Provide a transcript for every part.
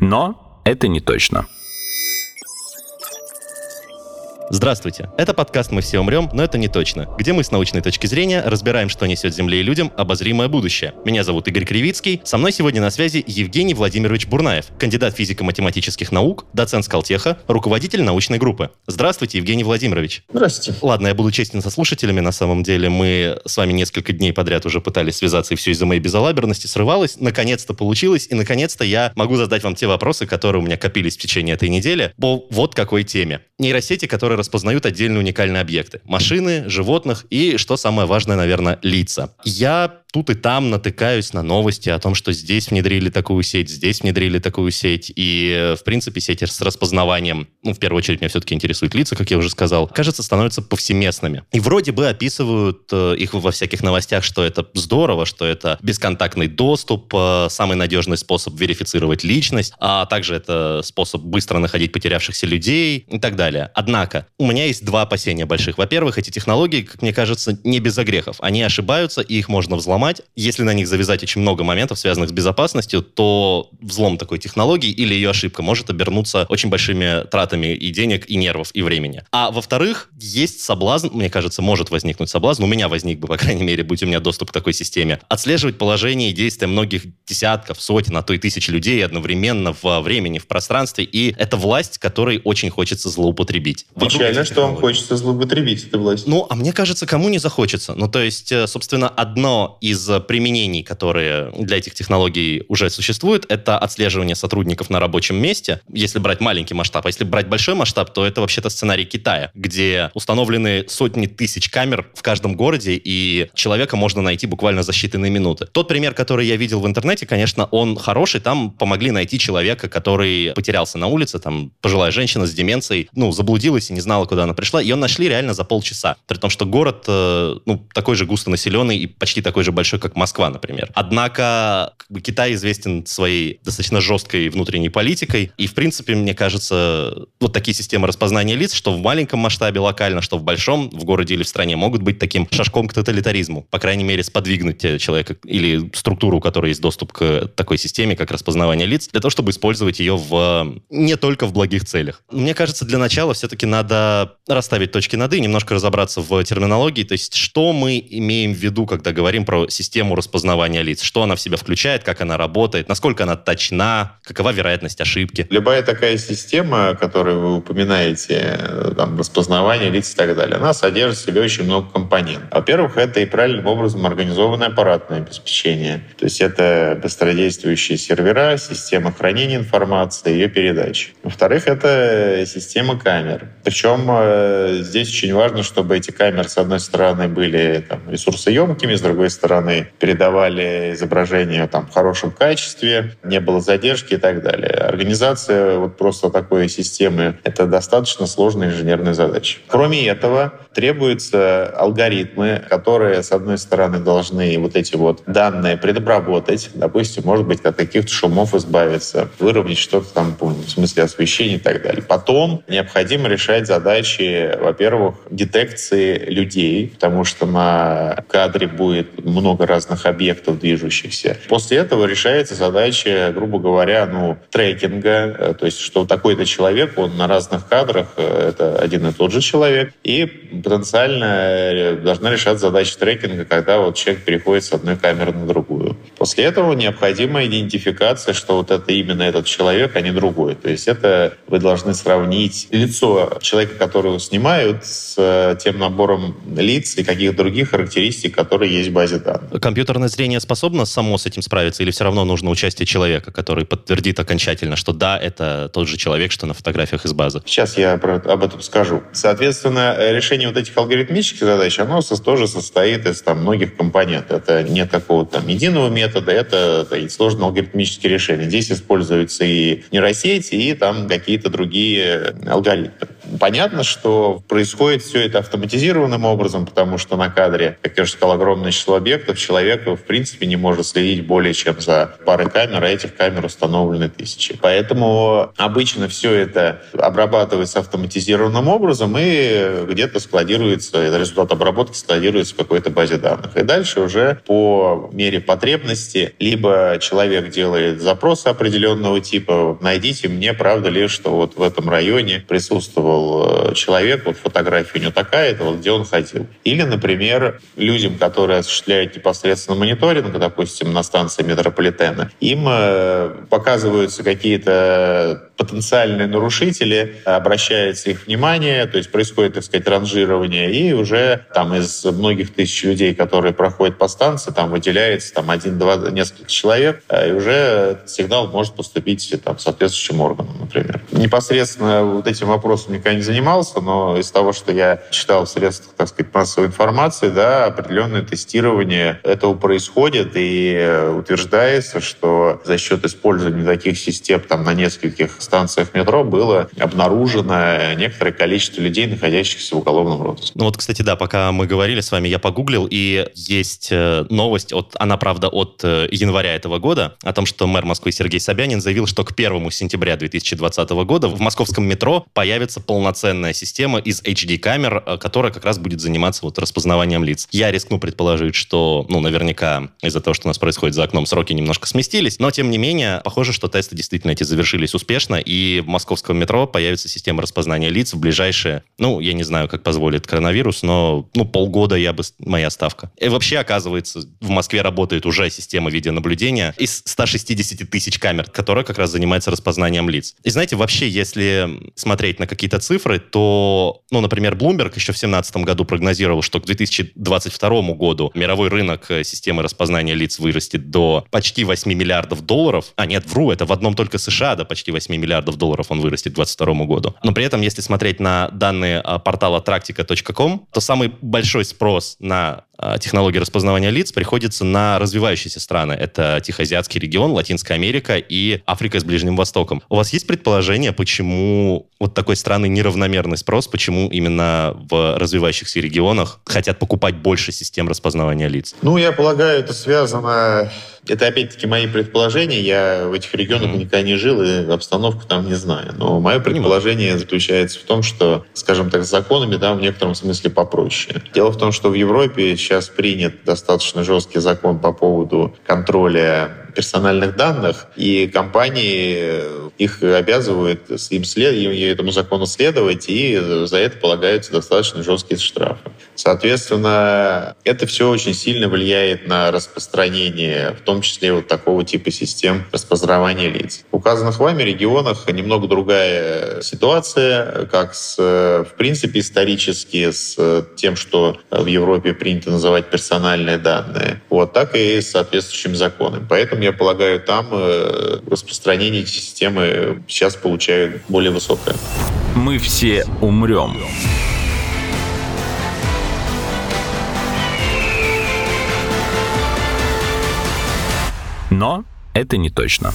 Но это не точно. Здравствуйте. Это подкаст «Мы все умрем, но это не точно», где мы с научной точки зрения разбираем, что несет Земле и людям обозримое будущее. Меня зовут Игорь Кривицкий. Со мной сегодня на связи Евгений Владимирович Бурнаев, кандидат физико-математических наук, доцент Скалтеха, руководитель научной группы. Здравствуйте, Евгений Владимирович. Здравствуйте. Ладно, я буду честен со слушателями. На самом деле мы с вами несколько дней подряд уже пытались связаться, и все из-за моей безалаберности срывалось. Наконец-то получилось, и наконец-то я могу задать вам те вопросы, которые у меня копились в течение этой недели по вот какой теме. Нейросети, которые распознают отдельные уникальные объекты. Машины, животных и, что самое важное, наверное, лица. Я тут и там натыкаюсь на новости о том, что здесь внедрили такую сеть, здесь внедрили такую сеть. И, в принципе, сети с распознаванием, ну, в первую очередь, меня все-таки интересуют лица, как я уже сказал, кажется, становятся повсеместными. И вроде бы описывают э, их во всяких новостях, что это здорово, что это бесконтактный доступ, э, самый надежный способ верифицировать личность, а также это способ быстро находить потерявшихся людей и так далее. Однако, у меня есть два опасения больших. Во-первых, эти технологии, как мне кажется, не без огрехов. Они ошибаются, и их можно взломать взломать. Если на них завязать очень много моментов, связанных с безопасностью, то взлом такой технологии или ее ошибка может обернуться очень большими тратами и денег, и нервов, и времени. А во-вторых, есть соблазн, мне кажется, может возникнуть соблазн, у меня возник бы, по крайней мере, будь у меня доступ к такой системе, отслеживать положение и действия многих десятков, сотен, а то и тысяч людей одновременно во времени, в пространстве, и это власть, которой очень хочется злоупотребить. Печально, что вам хочется злоупотребить этой властью. Ну, а мне кажется, кому не захочется. Ну, то есть, э, собственно, одно из применений, которые для этих технологий уже существуют, это отслеживание сотрудников на рабочем месте. Если брать маленький масштаб, а если брать большой масштаб, то это вообще-то сценарий Китая, где установлены сотни тысяч камер в каждом городе, и человека можно найти буквально за считанные минуты. Тот пример, который я видел в интернете, конечно, он хороший. Там помогли найти человека, который потерялся на улице, там пожилая женщина с деменцией, ну, заблудилась и не знала, куда она пришла. Ее нашли реально за полчаса. При том, что город, э, ну, такой же густонаселенный и почти такой же большой, как Москва, например. Однако как бы, Китай известен своей достаточно жесткой внутренней политикой, и, в принципе, мне кажется, вот такие системы распознания лиц, что в маленьком масштабе локально, что в большом, в городе или в стране, могут быть таким шажком к тоталитаризму. По крайней мере, сподвигнуть человека или структуру, у которой есть доступ к такой системе, как распознавание лиц, для того, чтобы использовать ее в не только в благих целях. Мне кажется, для начала все-таки надо расставить точки над «и», немножко разобраться в терминологии, то есть что мы имеем в виду, когда говорим про систему распознавания лиц, что она в себя включает, как она работает, насколько она точна, какова вероятность ошибки. Любая такая система, которую вы упоминаете, там, распознавание лиц и так далее, она содержит в себе очень много компонентов. Во-первых, это и правильным образом организованное аппаратное обеспечение. То есть это быстродействующие сервера, система хранения информации, ее передачи. Во-вторых, это система камер. Причем э, здесь очень важно, чтобы эти камеры, с одной стороны, были там, ресурсоемкими, с другой стороны, передавали изображение там, в хорошем качестве, не было задержки и так далее. Организация вот просто такой системы — это достаточно сложная инженерная задача. Кроме этого, требуются алгоритмы, которые, с одной стороны, должны вот эти вот данные предобработать, допустим, может быть, от каких-то шумов избавиться, выровнять что-то там, в смысле освещения и так далее. Потом необходимо решать задачи, во-первых, детекции людей, потому что на кадре будет много разных объектов движущихся. После этого решается задача, грубо говоря, ну, трекинга, э, то есть что такой-то человек, он на разных кадрах, э, это один и тот же человек, и потенциально э, должна решать задача трекинга, когда вот человек переходит с одной камеры на другую. После этого необходима идентификация, что вот это именно этот человек, а не другой. То есть это вы должны сравнить лицо человека, которого снимают, с тем набором лиц и каких других характеристик, которые есть в базе данных. Компьютерное зрение способно само с этим справиться или все равно нужно участие человека, который подтвердит окончательно, что да, это тот же человек, что на фотографиях из базы? Сейчас я об этом скажу. Соответственно, решение вот этих алгоритмических задач, оно тоже состоит из там, многих компонентов. Это нет какого-то там единого метода, методы, это и сложные алгоритмические решения. Здесь используются и нейросети, и там какие-то другие алгоритмы. Понятно, что происходит все это автоматизированным образом, потому что на кадре, как я уже сказал, огромное число объектов. Человек, в принципе, не может следить более чем за парой камер, а этих камер установлены тысячи. Поэтому обычно все это обрабатывается автоматизированным образом и где-то складируется, результат обработки складируется в какой-то базе данных. И дальше уже по мере потребности либо человек делает запросы определенного типа, найдите мне, правда ли, что вот в этом районе присутствовал пришел э, человек, вот фотография у него такая-то, вот где он ходил. Или, например, людям, которые осуществляют непосредственно мониторинг, допустим, на станции метрополитена, им э, показываются какие-то потенциальные нарушители, обращается их внимание, то есть происходит, так сказать, ранжирование, и уже там из многих тысяч людей, которые проходят по станции, там выделяется там один-два, несколько человек, э, и уже сигнал может поступить там соответствующим органам, например. Непосредственно вот этим вопросом никогда не занимался, но из того, что я читал в средствах, так сказать, массовой информации, да, определенное тестирование этого происходит, и э, утверждается, что за счет использования таких систем там на нескольких станциях метро было обнаружено некоторое количество людей, находящихся в уголовном розыске. Ну вот, кстати, да, пока мы говорили с вами, я погуглил, и есть э, новость, от, она, правда, от э, января этого года, о том, что мэр Москвы Сергей Собянин заявил, что к 1 сентября 2020 года в московском метро появится полноценная система из HD-камер, э, которая как раз будет заниматься вот распознаванием лиц. Я рискну предположить, что, ну, наверняка из-за того, что у нас происходит за окном, сроки немножко сместились, но, тем не менее, похоже, что тесты действительно эти завершились успешно, и в московском метро появится система распознания лиц в ближайшие, ну, я не знаю, как позволит коронавирус, но, ну, полгода я бы, моя ставка. И вообще, оказывается, в Москве работает уже система видеонаблюдения из 160 тысяч камер, которая как раз занимается распознанием лиц. И знаете, вообще, если смотреть на какие-то цифры, то, ну, например, Bloomberg еще в 2017 году прогнозировал, что к 2022 году мировой рынок э, системы распознания лиц вырастет до почти 8 миллиардов долларов. А нет, вру, это в одном только США до почти 8 миллиардов миллиардов долларов он вырастет к 2022 году. Но при этом, если смотреть на данные а, портала tractica.com, то самый большой спрос на а, технологии распознавания лиц приходится на развивающиеся страны. Это Тихоазиатский регион, Латинская Америка и Африка с Ближним Востоком. У вас есть предположение, почему вот такой странный неравномерный спрос, почему именно в развивающихся регионах хотят покупать больше систем распознавания лиц? Ну, я полагаю, это связано это опять-таки мои предположения. Я в этих регионах mm-hmm. никогда не жил и обстановку там не знаю. Но мое предположение mm-hmm. заключается в том, что, скажем так, с законами да, в некотором смысле попроще. Дело в том, что в Европе сейчас принят достаточно жесткий закон по поводу контроля персональных данных, и компании их обязывают им, след, им этому закону следовать, и за это полагаются достаточно жесткие штрафы. Соответственно, это все очень сильно влияет на распространение, в том числе вот такого типа систем распознавания лиц. В указанных вами регионах немного другая ситуация, как с, в принципе, исторически с тем, что в Европе принято называть персональные данные, вот так и с соответствующими законами. Поэтому я полагаю, там э, распространение системы сейчас получают более высокое. Мы все умрем. Но это не точно.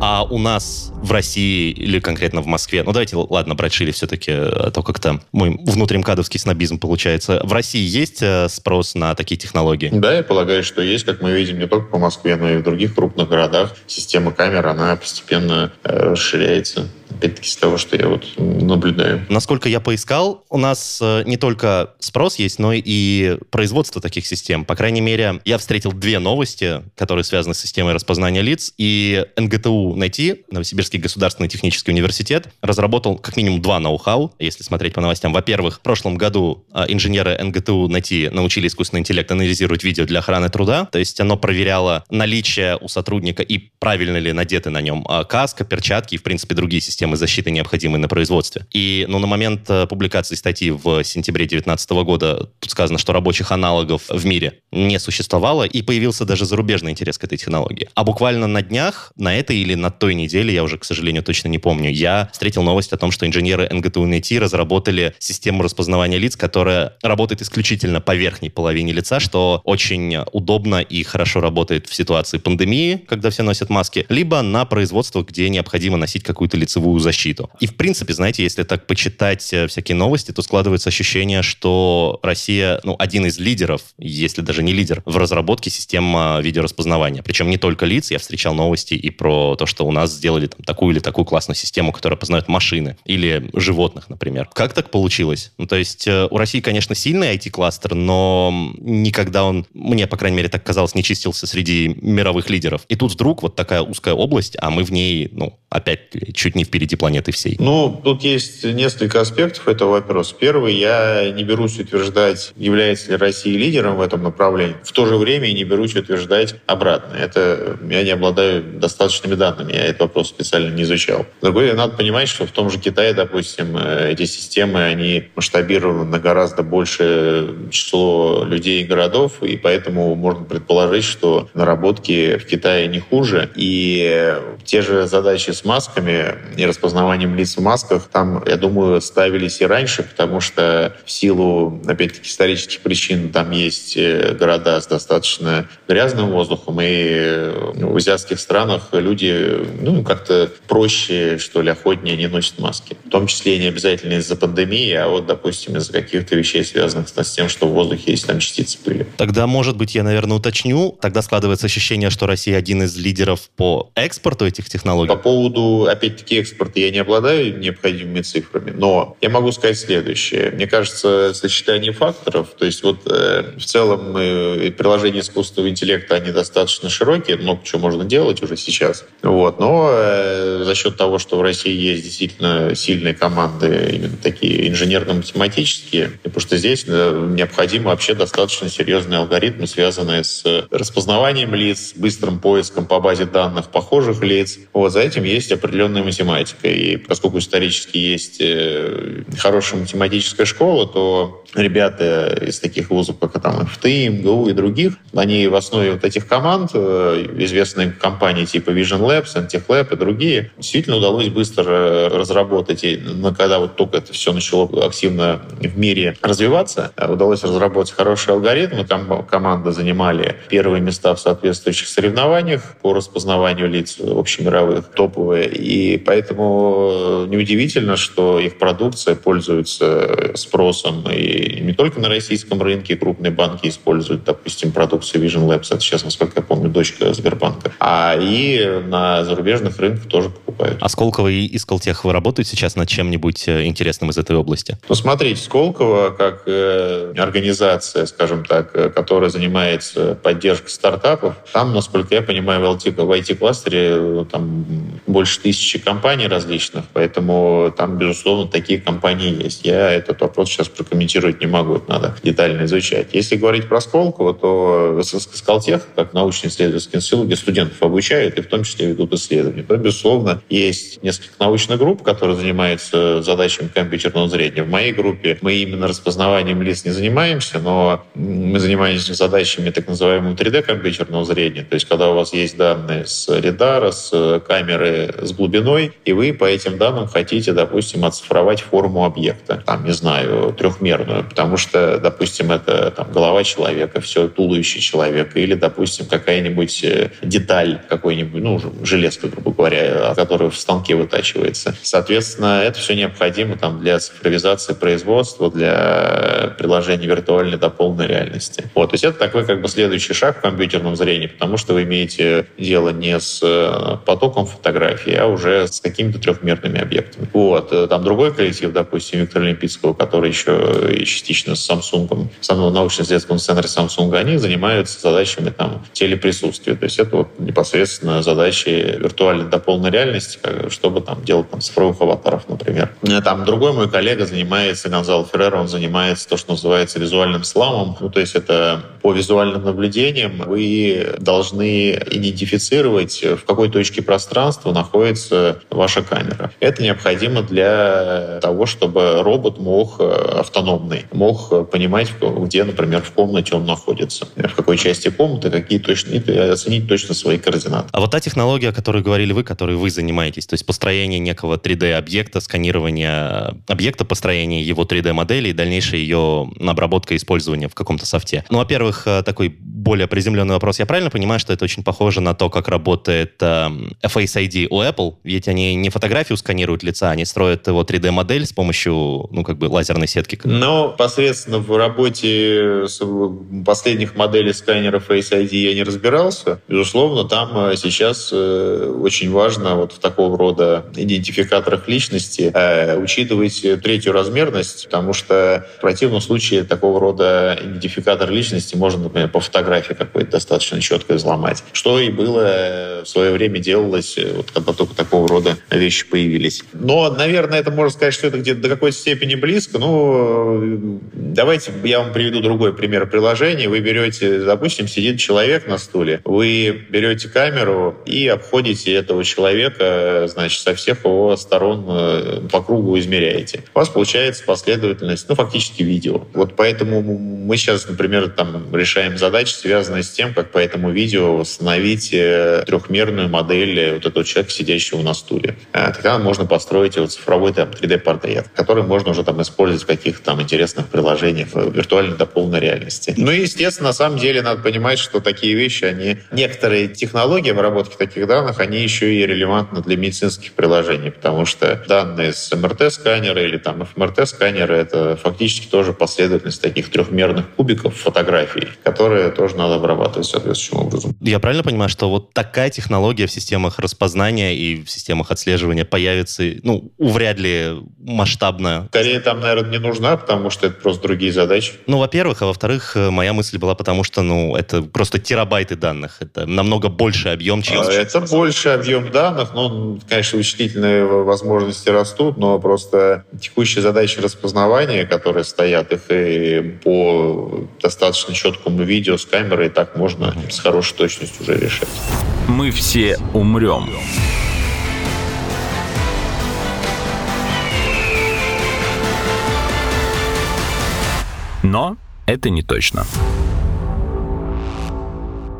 А у нас в России или конкретно в Москве, ну давайте, ладно, брать шире все-таки, а то как-то мой внутримкадовский снобизм получается. В России есть э, спрос на такие технологии? Да, я полагаю, что есть, как мы видим не только по Москве, но и в других крупных городах. Система камер, она постепенно э, расширяется опять-таки, с того, что я вот наблюдаю. Насколько я поискал, у нас э, не только спрос есть, но и производство таких систем. По крайней мере, я встретил две новости, которые связаны с системой распознания лиц, и НГТУ найти, Новосибирский государственный технический университет, разработал как минимум два ноу-хау, если смотреть по новостям. Во-первых, в прошлом году э, инженеры НГТУ найти научили искусственный интеллект анализировать видео для охраны труда, то есть оно проверяло наличие у сотрудника и правильно ли надеты на нем э, каска, перчатки и, в принципе, другие системы системы защиты, необходимой на производстве. И ну, на момент э, публикации статьи в сентябре 2019 года тут сказано, что рабочих аналогов в мире не существовало, и появился даже зарубежный интерес к этой технологии. А буквально на днях, на этой или на той неделе, я уже, к сожалению, точно не помню, я встретил новость о том, что инженеры НГТУ НИТИ разработали систему распознавания лиц, которая работает исключительно по верхней половине лица, что очень удобно и хорошо работает в ситуации пандемии, когда все носят маски, либо на производствах, где необходимо носить какую-то лицевую защиту. И, в принципе, знаете, если так почитать э, всякие новости, то складывается ощущение, что Россия, ну, один из лидеров, если даже не лидер, в разработке систем а, видеораспознавания. Причем не только лиц, я встречал новости и про то, что у нас сделали там такую или такую классную систему, которая познает машины или животных, например. Как так получилось? Ну, то есть э, у России, конечно, сильный IT-кластер, но никогда он, мне, по крайней мере, так казалось, не чистился среди мировых лидеров. И тут вдруг вот такая узкая область, а мы в ней, ну, опять чуть не впереди планеты всей. Ну, тут есть несколько аспектов этого вопроса. Первый, я не берусь утверждать, является ли Россия лидером в этом направлении. В то же время не берусь утверждать обратно. Это я не обладаю достаточными данными, я этот вопрос специально не изучал. Другое, надо понимать, что в том же Китае, допустим, э, эти системы, они масштабированы на гораздо большее число людей и городов, и поэтому можно предположить, что наработки в Китае не хуже, и те же задачи с масками и распознаванием лиц в масках там, я думаю, ставились и раньше, потому что в силу, опять-таки, исторических причин там есть э, города с достаточно грязным воздухом, и в азиатских странах люди ну, как-то проще, что ли, охотнее не носят маски. В том числе не обязательно из-за пандемии, а вот, допустим, из-за каких-то вещей, связанных с тем, что в воздухе есть там частицы пыли. Тогда, может быть, я, наверное, уточню. Тогда складывается ощущение, что Россия один из лидеров по экспорту этих технологий. По поводу, опять-таки, экспорта я не обладаю необходимыми цифрами, но я могу сказать следующее. Мне кажется, сочетание факторов, то есть вот э, в целом э, приложения искусственного интеллекта, они достаточно широкие, много чего можно делать уже сейчас. Вот. Но э, за счет того, что в России есть действительно сильные команды, именно такие инженерно-математические, потому что здесь э, необходимо вообще достаточно серьезные алгоритмы, связанные с распознаванием лиц, быстрым поиском по базе данных похожих лиц. Вот за этим есть определенная математика. И поскольку исторически есть э, хорошая математическая школа, то ребята из таких вузов, как там ФТИ, МГУ и других, они в основе вот этих команд, э, известные компании типа Vision Labs, Antech Lab и другие, действительно удалось быстро разработать, и, когда вот только это все начало активно в мире развиваться, э, удалось разработать хорошие алгоритмы, там команда занимали первые места в соответствующих соревнованиях по распознаванию лиц общемировых, топовые, и поэтому неудивительно, что их продукция пользуется спросом и не только на российском рынке крупные банки используют, допустим, продукцию Vision Labs, это сейчас, насколько я помню, дочка Сбербанка, а и на зарубежных рынках тоже покупают. А Сколково и Исколтех вы работаете сейчас над чем-нибудь э, интересным из этой области? Ну, смотрите, Сколково как э, организация, скажем так, э, которая занимается поддержкой стартапов, там, насколько я понимаю, в IT-кластере э, там больше тысячи компаний различных, поэтому там, безусловно, такие компании есть. Я этот вопрос сейчас прокомментирую комментировать не могу, это надо детально изучать. Если говорить про Сколково, то Скалтех, как научно-исследовательский институт, где студентов обучают и в том числе ведут исследования, то, безусловно, есть несколько научных групп, которые занимаются задачами компьютерного зрения. В моей группе мы именно распознаванием лиц не занимаемся, но мы занимаемся задачами так называемого 3D-компьютерного зрения. То есть, когда у вас есть данные с лидара, с камеры с глубиной, и вы по этим данным хотите, допустим, оцифровать форму объекта, там, не знаю, трехмерную потому что, допустим, это там, голова человека, все туловище человека, или, допустим, какая-нибудь э, деталь какой-нибудь, ну, железка, грубо говоря, которая в станке вытачивается. Соответственно, это все необходимо там, для цифровизации производства, для приложения виртуальной до полной реальности. Вот, то есть это такой как бы следующий шаг в компьютерном зрении, потому что вы имеете дело не с э, потоком фотографий, а уже с какими-то трехмерными объектами. Вот. Э, там другой коллектив, допустим, Виктора Олимпийского, который еще частично с Samsung, самого научно-исследовательского центра Samsung, они занимаются задачами там телеприсутствия. То есть это вот непосредственно задачи виртуальной до полной реальности чтобы там делать там цифровых аватаров, например. Там другой мой коллега занимается, Гонзало Феррера, он занимается то, что называется визуальным сламом. Ну, то есть это по визуальным наблюдениям вы должны идентифицировать, в какой точке пространства находится ваша камера. Это необходимо для того, чтобы робот мог э, автономный, мог понимать, где, например, в комнате он находится, в какой части комнаты, какие точно, и оценить точно свои координаты. А вот та технология, о которой говорили вы, которой вы занимаетесь, то есть построение некого 3D-объекта, сканирование объекта, построение его 3D-модели и дальнейшее ее обработка и использование в каком-то софте. Ну, во-первых, э, такой более приземленный вопрос. Я правильно понимаю, что это очень похоже на то, как работает э, Face ID у Apple? Ведь они не фотографию сканируют лица, они строят его 3D-модель с помощью, ну, как бы лазерной сетки. Но посредственно в работе с последних моделей сканера Face ID я не разбирался. Безусловно, там э, сейчас э, очень важно вот в такого рода идентификаторах личности э, учитывать третью размерность, потому что в противном случае такого рода идентификатор личности можно, например, по фотографии какой-то достаточно четко взломать. Что и было в свое время делалось, вот когда только такого рода вещи появились. Но, наверное, это можно сказать, что это где-то до какой-то степени близко. Ну, давайте я вам приведу другой пример приложения. Вы берете, допустим, сидит человек на стуле, вы берете камеру и обходите этого человека, значит, со всех его сторон э, по кругу измеряете. У вас получается последовательность, ну, фактически видео. Вот поэтому мы сейчас, например, там решаем задачи, связанные с тем, как по этому видео восстановить э, трехмерную модель вот этого человека, сидящего на стуле. Э, тогда можно построить его цифровой там, 3D-портрет, который можно уже там использовать в каких-то там интересных приложениях виртуальной до полной реальности. Ну и, естественно, на самом деле надо понимать, что такие вещи, они некоторые технологии обработки таких данных, они еще и релевантны для медицинских приложений, потому что данные с МРТ-сканера или там ФМРТ-сканера это фактически тоже последовательность таких трехмерных кубиков фотографий, которые тоже надо обрабатывать соответствующим образом. Я правильно понимаю, что вот такая технология в системах распознания и в системах отслеживания появится, ну, вряд ли масштабно? Скорее там, наверное, не нужна, потому что это просто другие задачи. Ну, во-первых, а во-вторых, э, моя мысль была потому, что, ну, это просто терабайты данных. Это намного больше объем, чем... А, это больше объем данных, ну, конечно, вычислительные возможности растут, но просто текущие задачи распознавания, которые стоят, их и по достаточно четкому видео с камерой так можно с хорошей точностью уже решать. Мы все умрем. Но это не точно.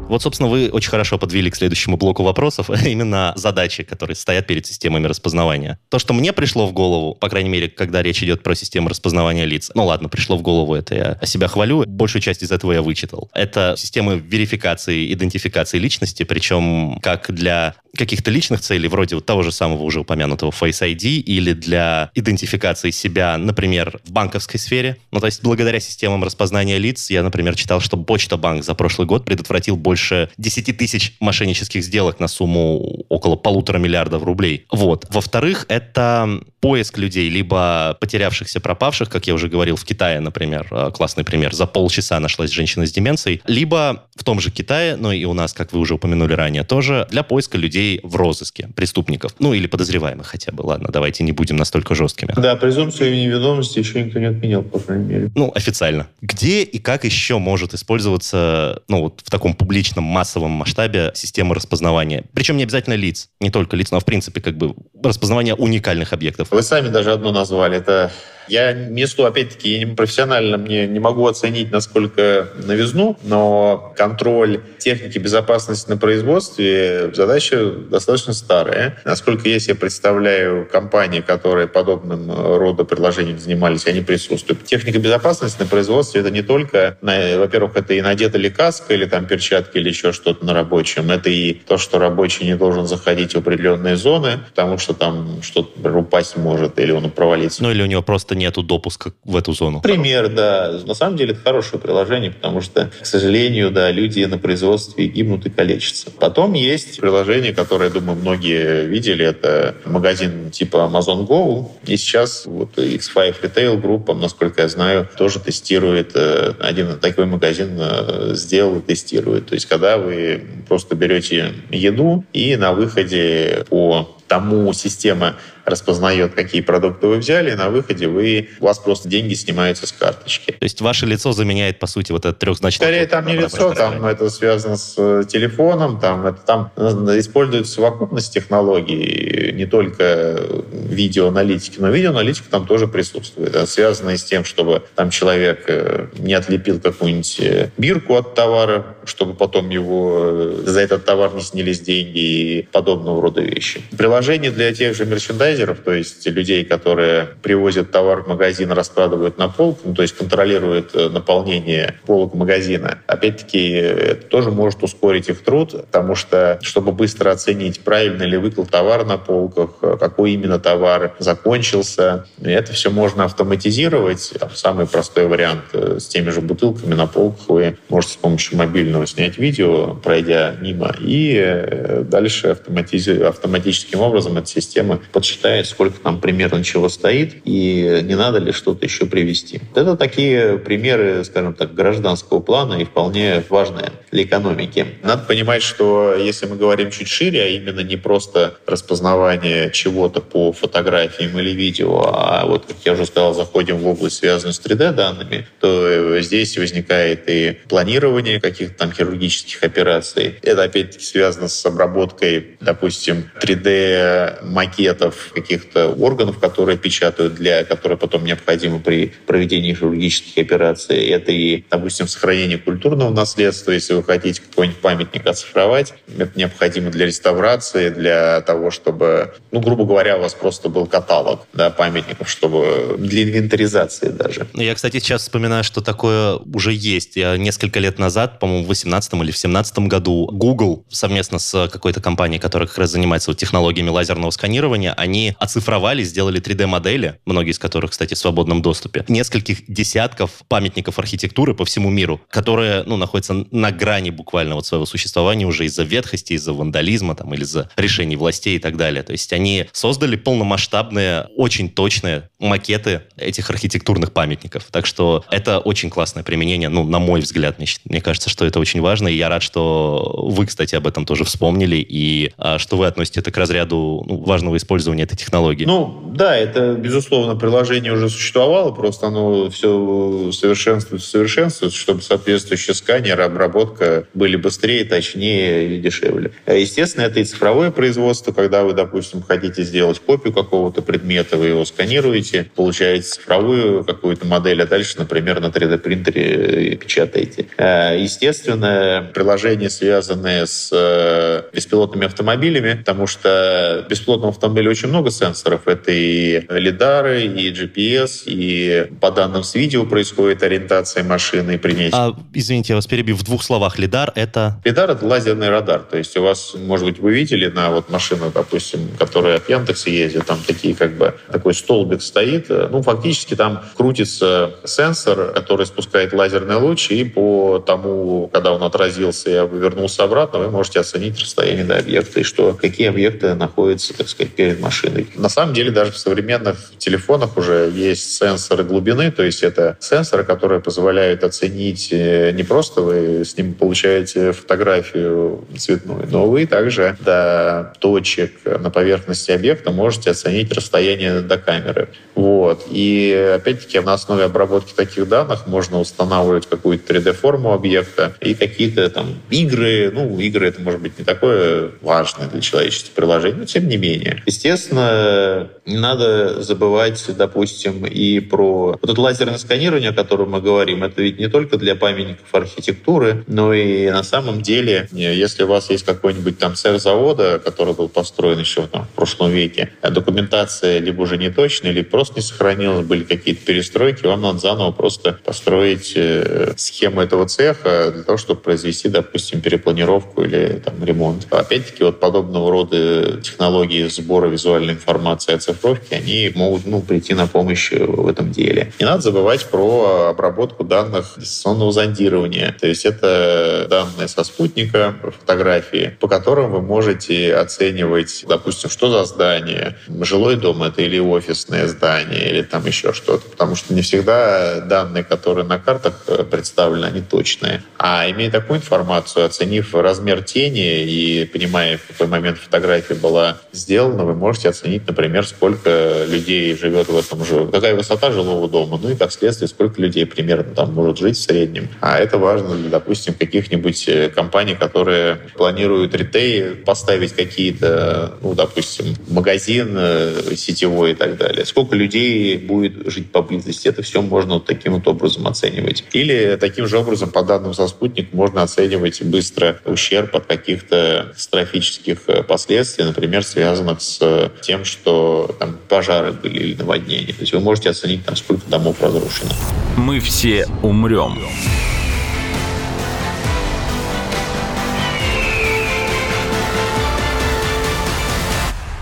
Вот, собственно, вы очень хорошо подвели к следующему блоку вопросов, именно задачи, которые стоят перед системами распознавания. То, что мне пришло в голову, по крайней мере, когда речь идет про систему распознавания лиц, ну ладно, пришло в голову, это я себя хвалю, большую часть из этого я вычитал. Это системы верификации, идентификации личности, причем как для каких-то личных целей, вроде вот того же самого уже упомянутого Face ID, или для идентификации себя, например, в банковской сфере. Ну, то есть благодаря системам распознания лиц я, например, читал, что Почта Банк за прошлый год предотвратил больше 10 тысяч мошеннических сделок на сумму около полутора миллиардов рублей. Вот. Во-вторых, это поиск людей, либо потерявшихся, пропавших, как я уже говорил, в Китае, например, э, классный пример, за полчаса нашлась женщина с деменцией, либо в том же Китае, но и у нас, как вы уже упомянули ранее, тоже для поиска людей в розыске, преступников, ну или подозреваемых хотя бы, ладно, давайте не будем настолько жесткими. Да, презумпцию невиновности еще никто не отменял, по крайней мере. Ну, официально. Где и как еще может использоваться, ну, вот в таком публичном массовом масштабе система распознавания? Причем не обязательно лиц, не только лиц, но в принципе как бы распознавание уникальных объектов. Вы сами даже одно назвали, это я месту, опять-таки, я не профессионально мне не могу оценить, насколько новизну, но контроль техники безопасности на производстве задача достаточно старая. Насколько я себе представляю, компании, которые подобным рода приложением занимались, они присутствуют. Техника безопасности на производстве это не только, во-первых, это и надета ли каска, или там перчатки, или еще что-то на рабочем. Это и то, что рабочий не должен заходить в определенные зоны, потому что там что-то упасть может, или он провалится. Ну или у него просто нету допуска в эту зону. Пример, да. На самом деле это хорошее приложение, потому что, к сожалению, да, люди на производстве гибнут и калечатся. Потом есть приложение, которое, думаю, многие видели. Это магазин типа Amazon Go. И сейчас вот X5 Retail Group, насколько я знаю, тоже тестирует. Э, один такой магазин э, сделал и тестирует. То есть, когда вы просто берете еду и на выходе по тому система распознает, какие продукты вы взяли, и на выходе вы, у вас просто деньги снимаются с карточки. То есть ваше лицо заменяет, по сути, вот этот трехзначный... Скорее, там не лицо, там это связано с э, телефоном, там, это, там э, используется совокупность технологий, не только видеоаналитики, но видеоаналитика там тоже присутствует. Это связано и с тем, чтобы там человек э, не отлепил какую-нибудь бирку от товара, чтобы потом его за этот товар не снялись деньги и подобного рода вещи. Приложение для тех же мерчендайзеров мерчендайзеров, то есть людей, которые привозят товар в магазин, раскладывают на полку, ну, то есть контролируют э, наполнение полок магазина. Опять-таки, это тоже может ускорить их труд, потому что, чтобы быстро оценить, правильно ли выкл товар на полках, э, какой именно товар закончился, это все можно автоматизировать. Самый простой вариант э, с теми же бутылками на полках вы можете с помощью мобильного снять видео, пройдя мимо, и дальше автоматическим образом эта система подсчитает считает, сколько там примерно чего стоит, и не надо ли что-то еще привести. Это такие примеры, скажем так, гражданского плана и вполне важные для экономики. Надо понимать, что если мы говорим чуть шире, а именно не просто распознавание чего-то по фотографиям или видео, а вот, как я уже сказал, заходим в область, связанную с 3D-данными, то здесь возникает и планирование каких-то там хирургических операций. Это опять-таки связано с обработкой, допустим, 3D-макетов каких-то органов, которые печатают, для которые потом необходимы при проведении хирургических операций. Это и, допустим, сохранение культурного наследства. Если вы хотите какой-нибудь памятник оцифровать, это необходимо для реставрации, для того, чтобы, ну, грубо говоря, у вас просто был каталог да, памятников, чтобы для инвентаризации даже. Я, кстати, сейчас вспоминаю, что такое уже есть. Я несколько лет назад, по-моему, в 18 или в 17 году Google совместно с какой-то компанией, которая как раз занимается вот технологиями лазерного сканирования, они они оцифровали, сделали 3D-модели, многие из которых, кстати, в свободном доступе, нескольких десятков памятников архитектуры по всему миру, которые, ну, находятся на грани буквально вот своего существования уже из-за ветхости, из-за вандализма там, или из-за решений властей и так далее. То есть они создали полномасштабные, очень точные макеты этих архитектурных памятников. Так что это очень классное применение, ну, на мой взгляд. Мне, мне кажется, что это очень важно, и я рад, что вы, кстати, об этом тоже вспомнили, и а, что вы относите это к разряду ну, важного использования этой технологии. Ну, да, это, безусловно, приложение уже существовало, просто оно все совершенствуется, совершенствуется, чтобы соответствующие сканеры, обработка были быстрее, точнее и дешевле. А, естественно, это и цифровое производство, когда вы, допустим, хотите сделать копию какого-то предмета, вы его сканируете, получаете цифровую какую-то модель, а дальше, например, на 3D-принтере печатаете. А, естественно, приложения, связанные с э, беспилотными автомобилями, потому что беспилотного автомобиля очень много много сенсоров. Это и лидары, и GPS, и по данным с видео происходит ориентация машины и принятие. А, извините, я вас перебью. В двух словах, лидар — это... Лидар — это лазерный радар. То есть у вас, может быть, вы видели на вот машину, допустим, которая от Яндекса ездит, там такие как бы такой столбик стоит. Ну, фактически там крутится сенсор, который спускает лазерный луч, и по тому, когда он отразился и вернулся обратно, вы можете оценить расстояние до объекта и что, какие объекты находятся, так сказать, перед машиной. На самом деле даже в современных телефонах уже есть сенсоры глубины, то есть это сенсоры, которые позволяют оценить э, не просто вы с ним получаете фотографию цветную, но вы также до точек на поверхности объекта можете оценить расстояние до камеры. Вот. И опять-таки на основе обработки таких данных можно устанавливать какую-то 3D-форму объекта и какие-то там игры. Ну, игры это может быть не такое важное для человечества приложение, но тем не менее. Естественно, надо забывать, допустим, и про вот это лазерное сканирование, о котором мы говорим. Это ведь не только для памятников архитектуры, но и на самом деле, если у вас есть какой-нибудь там цех завода, который был построен еще там, в прошлом веке, а документация либо уже не точная, либо просто не сохранилась, были какие-то перестройки, вам надо заново просто построить э, схему этого цеха для того, чтобы произвести, допустим, перепланировку или там, ремонт. Опять-таки, вот подобного рода технологии сбора визуальной информации о цифровке, они могут ну, прийти на помощь в этом деле. Не надо забывать про обработку данных дистанционного зондирования. То есть это данные со спутника, фотографии, по которым вы можете оценивать, допустим, что за здание, жилой дом это или офисное здание, или там еще что-то. Потому что не всегда данные, которые на картах э, представлены, они точные. А имея такую информацию, оценив размер тени и понимая, в какой момент фотография была сделана, вы можете оценить, например, сколько людей живет в этом же, какая высота жилого дома, ну и как следствие, сколько людей примерно там может жить в среднем. А это важно для, допустим, каких-нибудь э, компаний, которые планируют ритейл, поставить какие-то, ну, допустим, магазин э, сетевой и так далее. Сколько людей будет жить поблизости, это все можно вот таким вот образом оценивать. Или таким же образом, по данным со спутник, можно оценивать быстро ущерб от каких-то катастрофических э, последствий, например, связанных с тем, что там пожары были или наводнения. То есть вы можете оценить, там, сколько домов разрушено. Мы все умрем.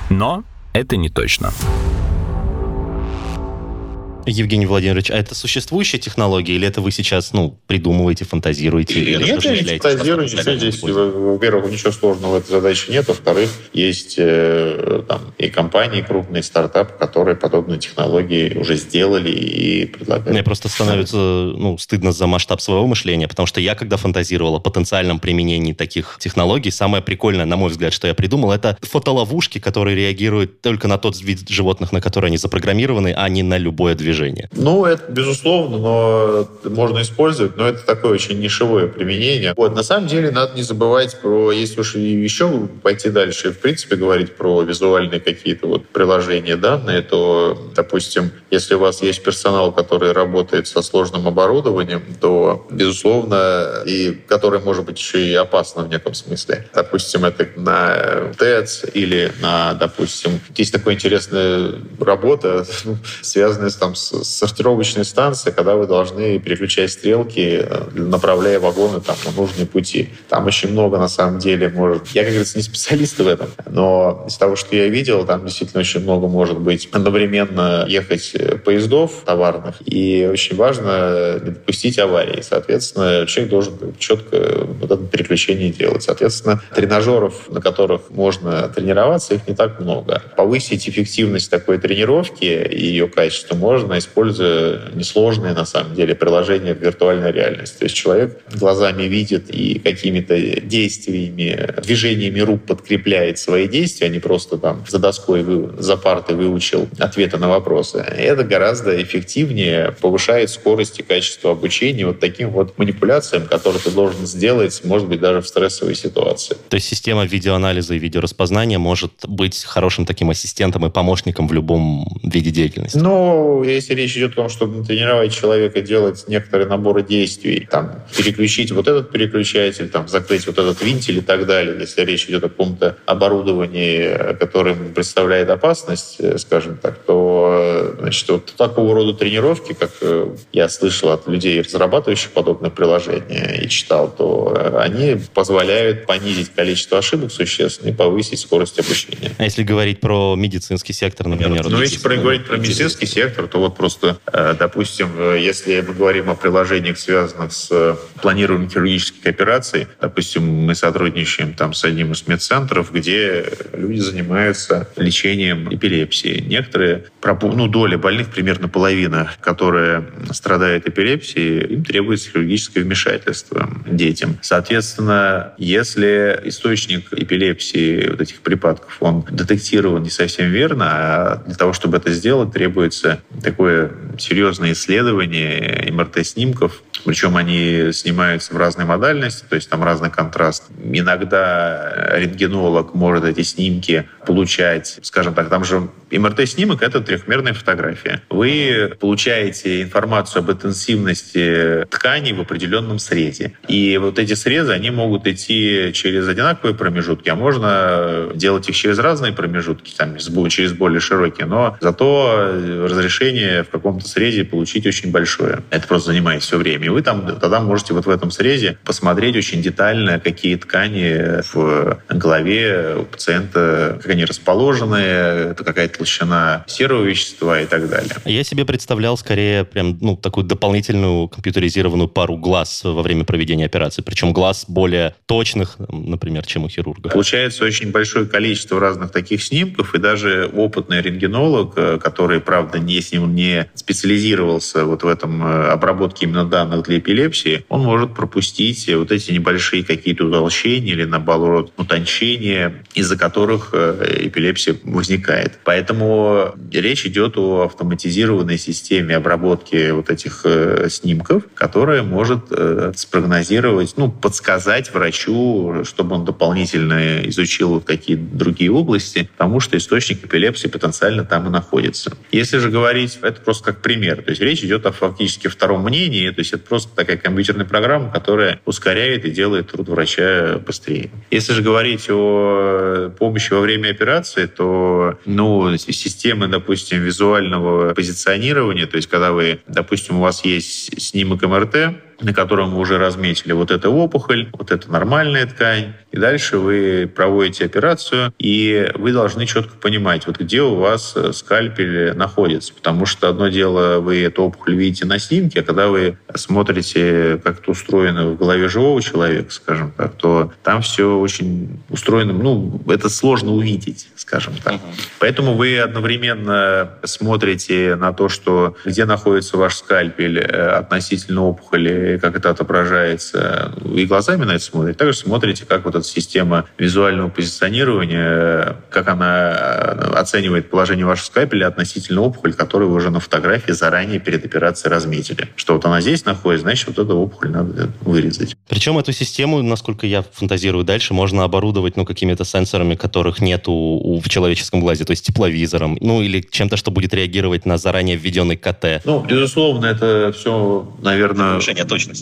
Но это не точно. Евгений Владимирович, а это существующая технология или это вы сейчас, ну, придумываете, фантазируете? Или нет, я не фантазирую, ничего здесь, во-первых, ничего сложного в этой задаче нет, во-вторых, есть э, там и компании крупные, стартапы, которые подобные технологии уже сделали и предлагают. Мне просто становится, ну, стыдно за масштаб своего мышления, потому что я, когда фантазировал о потенциальном применении таких технологий, самое прикольное, на мой взгляд, что я придумал, это фотоловушки, которые реагируют только на тот вид животных, на которые они запрограммированы, а не на любое движение движения. Ну, это безусловно, но можно использовать, но это такое очень нишевое применение. Вот, на самом деле, надо не забывать про, если уж еще пойти дальше, в принципе, говорить про визуальные какие-то вот приложения данные, то, допустим, если у вас есть персонал, который работает со сложным оборудованием, то, безусловно, и который может быть еще и опасно в неком смысле. Допустим, это на ТЭЦ или на, допустим, есть такая интересная работа, связанная там, с сортировочной станции, когда вы должны переключать стрелки, э, направляя вагоны там, на нужные пути. Там очень много, на самом деле, может... Я, как говорится, не специалист в этом, но из того, что я видел, там действительно очень много может быть одновременно ехать э, поездов товарных, и очень важно не допустить аварии. Соответственно, человек должен четко вот это переключение делать. Соответственно, тренажеров, на которых можно тренироваться, их не так много. Повысить эффективность такой тренировки и ее качество можно, используя несложные, на самом деле, приложения в виртуальной реальности. То есть человек глазами видит и какими-то действиями, движениями рук подкрепляет свои действия, а не просто там за доской, за партой выучил ответы на вопросы. Это гораздо эффективнее повышает скорость и качество обучения вот таким вот манипуляциям, которые ты должен сделать, может быть, даже в стрессовой ситуации. То есть система видеоанализа и видеораспознания может быть хорошим таким ассистентом и помощником в любом виде деятельности? Ну, если речь идет о том, чтобы тренировать человека делать некоторые наборы действий, там, переключить вот этот переключатель, там, закрыть вот этот винтель и так далее, если речь идет о каком-то оборудовании, которое представляет опасность, э, скажем так, то э, значит, вот такого рода тренировки, как э, я слышал от людей, разрабатывающих подобные приложения и читал, то они позволяют понизить количество ошибок существенно и повысить скорость обучения. А если говорить про медицинский сектор, например? Ну, если говорить про медицинский сектор, то вот просто, э, допустим, э, если мы говорим о приложениях, связанных с э, планированием хирургических операций, допустим, мы сотрудничаем там с одним из медцентров, где люди занимаются лечением эпилепсии. Некоторые, ну, доля больных, примерно половина, которые страдают эпилепсией, им требуется хирургическое вмешательство детям. Соответственно, если источник эпилепсии, вот этих припадков, он детектирован не совсем верно, а для того, чтобы это сделать, требуется такое серьезное исследование МРТ-снимков, причем они снимаются в разной модальности, то есть там разный контраст. Иногда рентгенолог может эти снимки получать, скажем так, там же МРТ-снимок — это трехмерная фотография. Вы получаете информацию об интенсивности тканей в определенном срезе. И вот эти срезы, они могут идти через одинаковые промежутки, а можно делать их через разные промежутки, там, через более широкие, но зато разрешение в каком-то срезе получить очень большое. Это просто занимает все время. И вы там тогда можете вот в этом срезе посмотреть очень детально, какие ткани в голове у пациента, как они расположены, это какая толщина серого вещества и так далее. Я себе представлял скорее прям ну, такую дополнительную компьютеризированную пару глаз во время проведения операции. Причем глаз более точных, например, чем у хирурга. Получается очень большое количество разных таких снимков, и даже опытный рентгенолог, э, который, правда, не с ним не специализировался вот в этом э, обработке именно данных для эпилепсии, он может пропустить вот эти небольшие какие-то утолщения или, наоборот, утончения, из-за которых э, эпилепсия возникает. Поэтому речь идет о автоматизированной системе обработки вот этих снимков, которая может спрогнозировать, ну, подсказать врачу, чтобы он дополнительно изучил вот какие другие области, потому что источник эпилепсии потенциально там и находится. Если же говорить, это просто как пример, то есть речь идет о фактически втором мнении, то есть это просто такая компьютерная программа, которая ускоряет и делает труд врача быстрее. Если же говорить о помощи во время операции, то ну, системы, допустим, визуального позиционирования, то есть когда вы, допустим, у вас есть снимок МРТ, на котором вы уже разметили вот эта опухоль, вот это нормальная ткань. И дальше вы проводите операцию, и вы должны четко понимать, вот где у вас э, скальпель находится. Потому что одно дело, вы эту опухоль видите на снимке, а когда вы смотрите, как это устроено в голове живого человека, скажем так, то там все очень устроено, ну, это сложно увидеть, скажем так. Uh-huh. Поэтому вы одновременно смотрите на то, что где находится ваш скальпель э, относительно опухоли, как это отображается, и глазами на это смотрите, также смотрите, как вот система визуального позиционирования, как она э, оценивает положение вашего скальпеля относительно опухоли, которую вы уже на фотографии заранее перед операцией разметили. Что вот она здесь находится, значит, вот эту опухоль надо вырезать. Причем эту систему, насколько я фантазирую дальше, можно оборудовать ну, какими-то сенсорами, которых нет у, в человеческом глазе, то есть тепловизором, ну или чем-то, что будет реагировать на заранее введенный КТ. Ну, безусловно, это все, наверное,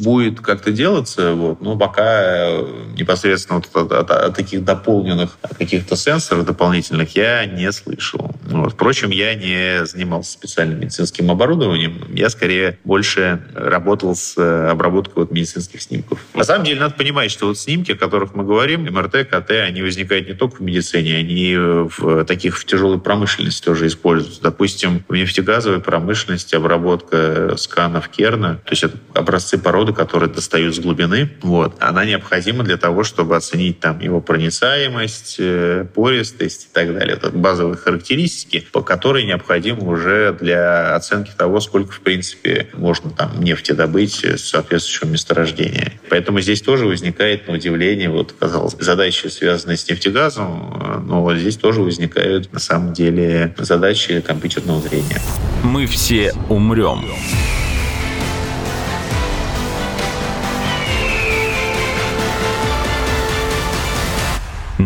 будет как-то делаться, вот, но пока э, непосредственно вот от, от, от таких дополненных каких-то сенсоров дополнительных я не слышал. Вот. Впрочем, я не занимался специальным медицинским оборудованием, я скорее больше работал с э, обработкой вот медицинских снимков. На самом деле надо понимать, что вот снимки, о которых мы говорим, МРТ, КТ, они возникают не только в медицине, они в таких в тяжелой промышленности тоже используются. Допустим, в нефтегазовой промышленности обработка сканов Керна, то есть это образцы породы, которые достают с глубины, вот, она необходима для того, чтобы оценить там его проницаемость, э, пористость и так далее. Это базовые характеристики, по которой необходимы уже для оценки того, сколько, в принципе, можно там нефти добыть с соответствующего месторождения. Поэтому здесь тоже возникает, на удивление, вот, казалось, задачи, связанные с нефтегазом, но здесь тоже возникают, на самом деле, задачи компьютерного зрения. Мы все умрем.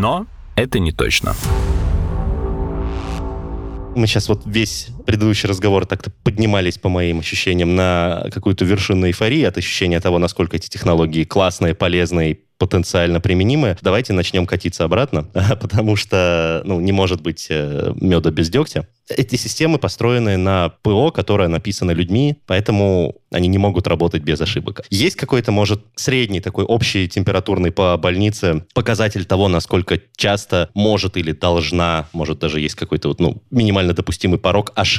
Но это не точно. Мы сейчас вот весь предыдущий разговор так-то поднимались, по моим ощущениям, на какую-то вершину эйфории от ощущения того, насколько эти технологии классные, полезные, потенциально применимые. Давайте начнем катиться обратно, потому что ну, не может быть э, меда без дегтя. Эти системы построены на ПО, которое написано людьми, поэтому они не могут работать без ошибок. Есть какой-то, может, средний такой общий температурный по больнице показатель того, насколько часто может или должна, может, даже есть какой-то вот, ну, минимально допустимый порог ошибок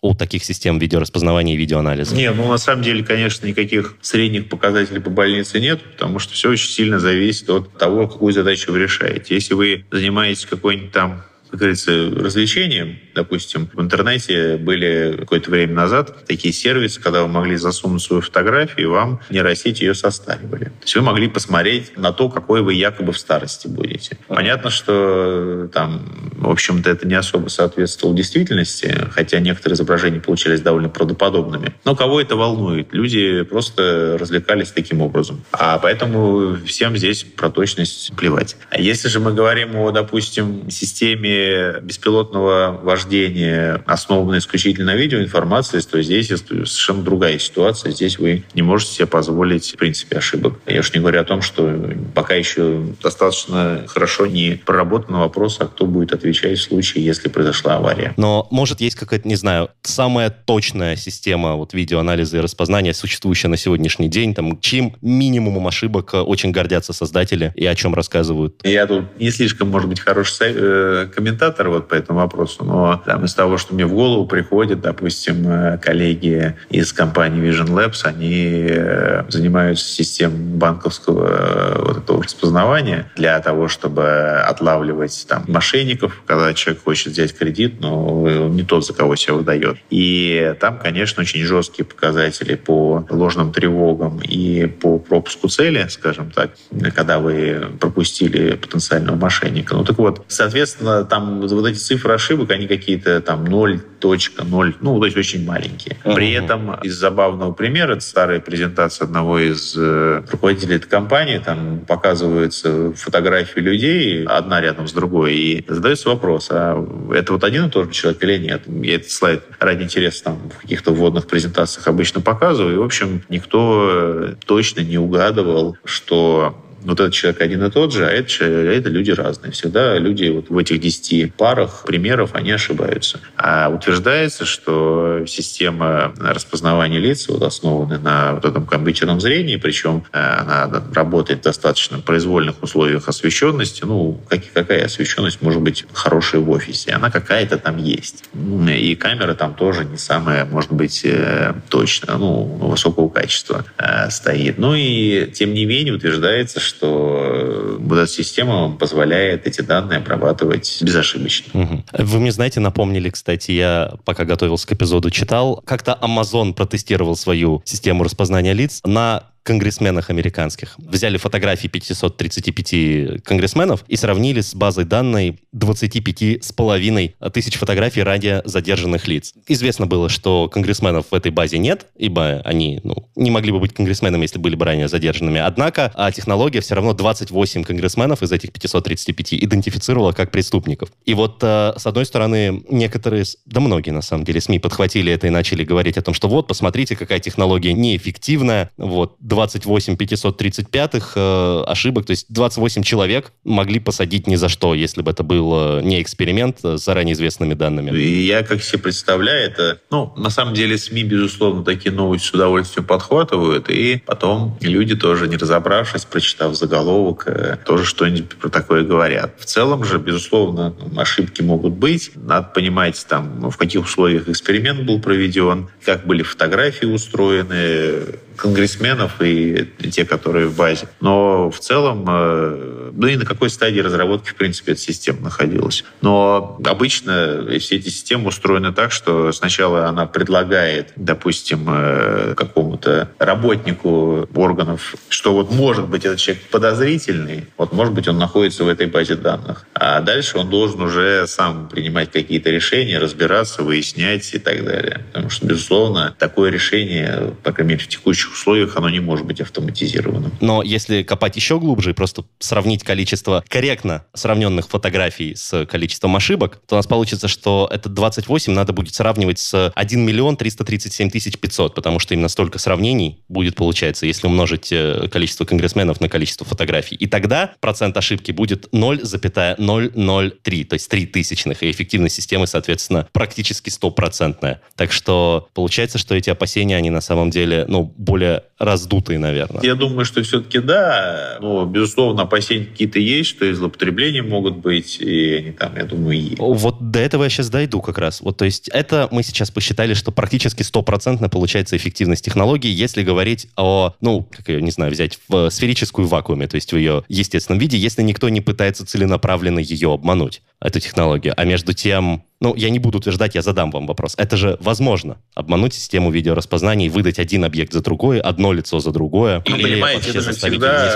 у таких систем видеораспознавания и видеоанализа? Не, ну, на самом деле, конечно, никаких средних показателей по больнице нет, потому что все очень сильно зависит от того, какую задачу вы решаете. Если вы занимаетесь какой-нибудь там как говорится, развлечением. Допустим, в интернете были какое-то время назад такие сервисы, когда вы могли засунуть свою фотографию, и вам нейросети ее состаривали. То есть вы могли посмотреть на то, какой вы якобы в старости будете. Понятно, что там, в общем-то, это не особо соответствовало действительности, хотя некоторые изображения получались довольно правдоподобными. Но кого это волнует? Люди просто развлекались таким образом. А поэтому всем здесь про точность плевать. А если же мы говорим о, допустим, системе беспилотного вождения, основанной исключительно на видеоинформации, то здесь совершенно другая ситуация. Здесь вы не можете себе позволить, в принципе, ошибок. Я уж не говорю о том, что пока еще достаточно хорошо не проработан вопрос, а кто будет отвечать в случае, если произошла авария. Но, может, есть какая-то, не знаю, самая точная система вот видеоанализа и распознания, существующая на сегодняшний день, там, чьим минимумом ошибок очень гордятся создатели и о чем рассказывают? Я тут не слишком, может быть, хороший э, комментатор вот по этому вопросу, но там, из того, что мне в голову приходит, допустим, э, коллеги из компании Vision Labs, они э, занимаются системой банковского вот этого распознавания для того, чтобы отлавливать там мошенников, когда человек хочет взять кредит, но не тот, за кого себя выдает. И там, конечно, очень жесткие показатели по ложным тревогам и по пропуску цели, скажем так, когда вы пропустили потенциального мошенника. Ну так вот, соответственно, там вот эти цифры ошибок, они какие-то там 0.0, ну, то есть очень маленькие. При этом из забавного примера, это старая презентация одного из э, руководителей этой компании, там показываются фотографии людей, одна рядом с другой, и задается вопрос, а это вот один и тот же человек или нет? Я этот слайд ради интереса там в каких-то вводных презентациях обычно показываю, и, в общем, никто точно не угадывал, что вот этот человек один и тот же, а это, а это люди разные. Всегда люди вот в этих 10 парах примеров, они ошибаются. А утверждается, что система распознавания лиц вот, основана на вот этом компьютерном зрении, причем э, она работает в достаточно произвольных условиях освещенности. Ну, как, какая освещенность может быть хорошая в офисе? Она какая-то там есть. И камера там тоже не самая, может быть, э, точная, ну, высокого качества э, стоит. Ну и, тем не менее, утверждается, что эта система позволяет эти данные обрабатывать безошибочно. Угу. Вы мне, знаете, напомнили, кстати, я пока готовился к эпизоду, читал, как-то Amazon протестировал свою систему распознания лиц на конгрессменах американских. Взяли фотографии 535 конгрессменов и сравнили с базой данной 25 с половиной тысяч фотографий ранее задержанных лиц. Известно было, что конгрессменов в этой базе нет, ибо они ну, не могли бы быть конгрессменами, если были бы ранее задержанными. Однако а технология все равно 28 конгрессменов из этих 535 идентифицировала как преступников. И вот, э, с одной стороны, некоторые, да многие на самом деле, СМИ подхватили это и начали говорить о том, что вот, посмотрите, какая технология неэффективная, вот, 28 535 э, ошибок, то есть 28 человек могли посадить ни за что, если бы это был э, не эксперимент с заранее известными данными. И я как себе представляю, это, ну, на самом деле СМИ, безусловно, такие новости с удовольствием подхватывают, и потом люди тоже, не разобравшись, прочитав заголовок, э, тоже что-нибудь про такое говорят. В целом же, безусловно, ошибки могут быть. Надо понимать, там, в каких условиях эксперимент был проведен, как были фотографии устроены, конгрессменов и те, которые в базе. Но в целом, э, ну и на какой стадии разработки, в принципе, эта система находилась. Но обычно все эти системы устроены так, что сначала она предлагает, допустим, э, какому-то работнику органов, что вот может быть этот человек подозрительный, вот может быть он находится в этой базе данных. А дальше он должен уже сам принимать какие-то решения, разбираться, выяснять и так далее. Потому что, безусловно, такое решение, по крайней мере, в текущих текущих условиях оно не может быть автоматизированным. Но если копать еще глубже и просто сравнить количество корректно сравненных фотографий с количеством ошибок, то у нас получится, что это 28 надо будет сравнивать с 1 миллион 337 тысяч 500, потому что именно столько сравнений будет получается, если умножить э, количество конгрессменов на количество фотографий. И тогда процент ошибки будет 0,003, то есть 3 тысячных, и эффективность системы, соответственно, практически стопроцентная. Так что получается, что эти опасения, они на самом деле, ну, более более раздутые, наверное. Я думаю, что все-таки да. Но, безусловно, опасения какие-то есть, что и злоупотребления могут быть, и они там, я думаю, есть. Вот до этого я сейчас дойду как раз. Вот, то есть это мы сейчас посчитали, что практически стопроцентно получается эффективность технологии, если говорить о, ну, как ее, не знаю, взять в сферическую вакууме, то есть в ее естественном виде, если никто не пытается целенаправленно ее обмануть, эту технологию. А между тем, ну, я не буду утверждать, я задам вам вопрос. Это же возможно. Обмануть систему видеораспознания и выдать один объект за другой, одно лицо за другое. И, понимаете, это же всегда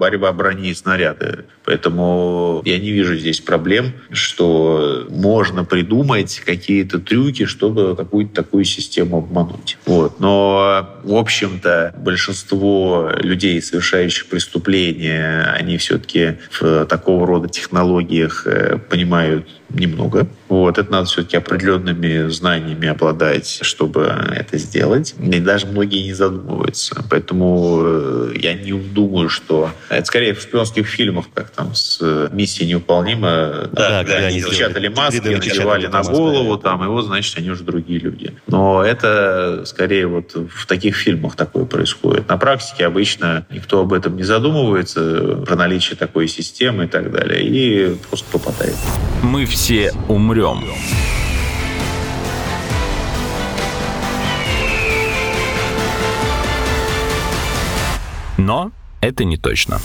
борьба брони и снаряды. Поэтому я не вижу здесь проблем, что можно придумать какие-то трюки, чтобы какую-то такую систему обмануть. Вот. Но, в общем-то, большинство людей, совершающих преступления, они все-таки в такого рода технологиях э, понимают немного. Вот, это надо все-таки определенными знаниями обладать, чтобы это сделать. И даже многие не задумываются. Поэтому э, я не думаю, что... Это скорее в шпионских фильмах, как там с «Миссией невыполнима». Да, да, они печатали маски, надевали на голову, там, и вот, значит, они уже другие люди. Но это скорее вот в таких фильмах такое происходит. На практике обычно никто об этом не задумывается, про наличие такой системы и так далее, и просто попадает. Мы все все умрем. Но это не точно.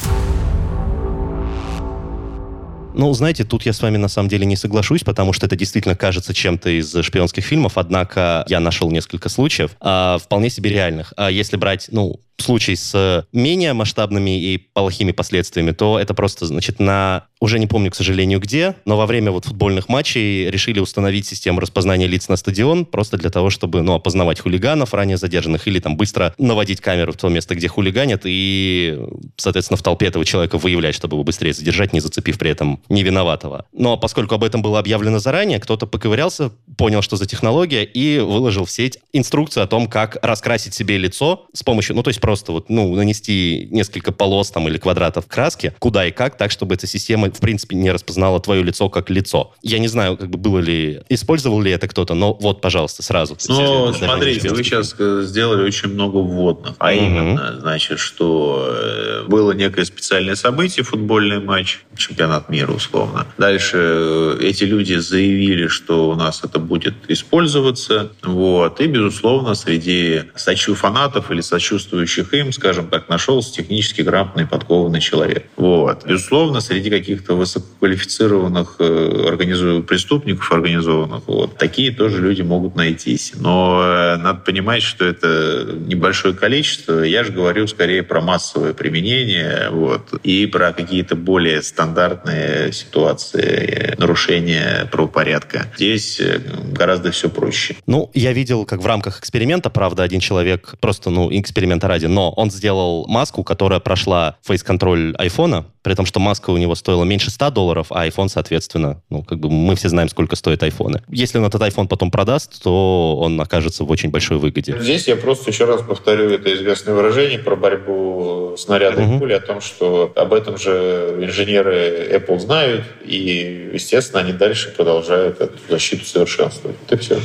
Ну, знаете, тут я с вами на самом деле не соглашусь, потому что это действительно кажется чем-то из шпионских фильмов, однако я нашел несколько случаев, а, вполне себе реальных. А если брать, ну, случай с менее масштабными и плохими последствиями, то это просто, значит, на уже не помню, к сожалению, где, но во время вот футбольных матчей решили установить систему распознания лиц на стадион просто для того, чтобы, ну, опознавать хулиганов, ранее задержанных, или там быстро наводить камеру в то место, где хулиганят, и, соответственно, в толпе этого человека выявлять, чтобы его быстрее задержать, не зацепив при этом невиноватого. Но поскольку об этом было объявлено заранее, кто-то поковырялся, понял, что за технология, и выложил в сеть инструкцию о том, как раскрасить себе лицо с помощью, ну, то есть просто вот, ну, нанести несколько полос там или квадратов краски, куда и как, так, чтобы эта система, в принципе, не распознала твое лицо как лицо. Я не знаю, как бы было ли, использовал ли это кто-то, но вот, пожалуйста, сразу. Ну, смотрите, вы сейчас сделали очень много вводных. А угу. именно, значит, что э, было некое специальное событие, футбольный матч, чемпионат мира, условно. Дальше э, эти люди заявили, что у нас это будет использоваться. Вот. И, безусловно, среди сочу фанатов или сочувствующих им, скажем так, нашелся технически грамотный, подкованный человек. Вот. Безусловно, среди каких-то высококвалифицированных э, организованных преступников организованных, вот, такие тоже люди могут найтись. Но э, надо понимать, что это небольшое количество. Я же говорю скорее про массовое применение вот, и про какие-то более стандартные ситуации нарушения правопорядка. Здесь э, гораздо все проще. Ну, я видел, как в рамках эксперимента, правда, один человек просто, ну, эксперимента ради, но он сделал маску, которая прошла фейс-контроль айфона, при том, что маска у него стоила меньше 100 долларов, а iPhone, соответственно, ну, как бы мы все знаем, сколько стоит айфоны. Если он этот iPhone потом продаст, то он окажется в очень большой выгоде. Здесь я просто еще раз повторю это известное выражение про борьбу снаряда угу. и пули, о том, что об этом же инженеры Apple знают, и, естественно, они дальше продолжают эту защиту совершенствовать. Это все.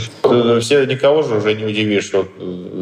Все никого же уже не удивишь, что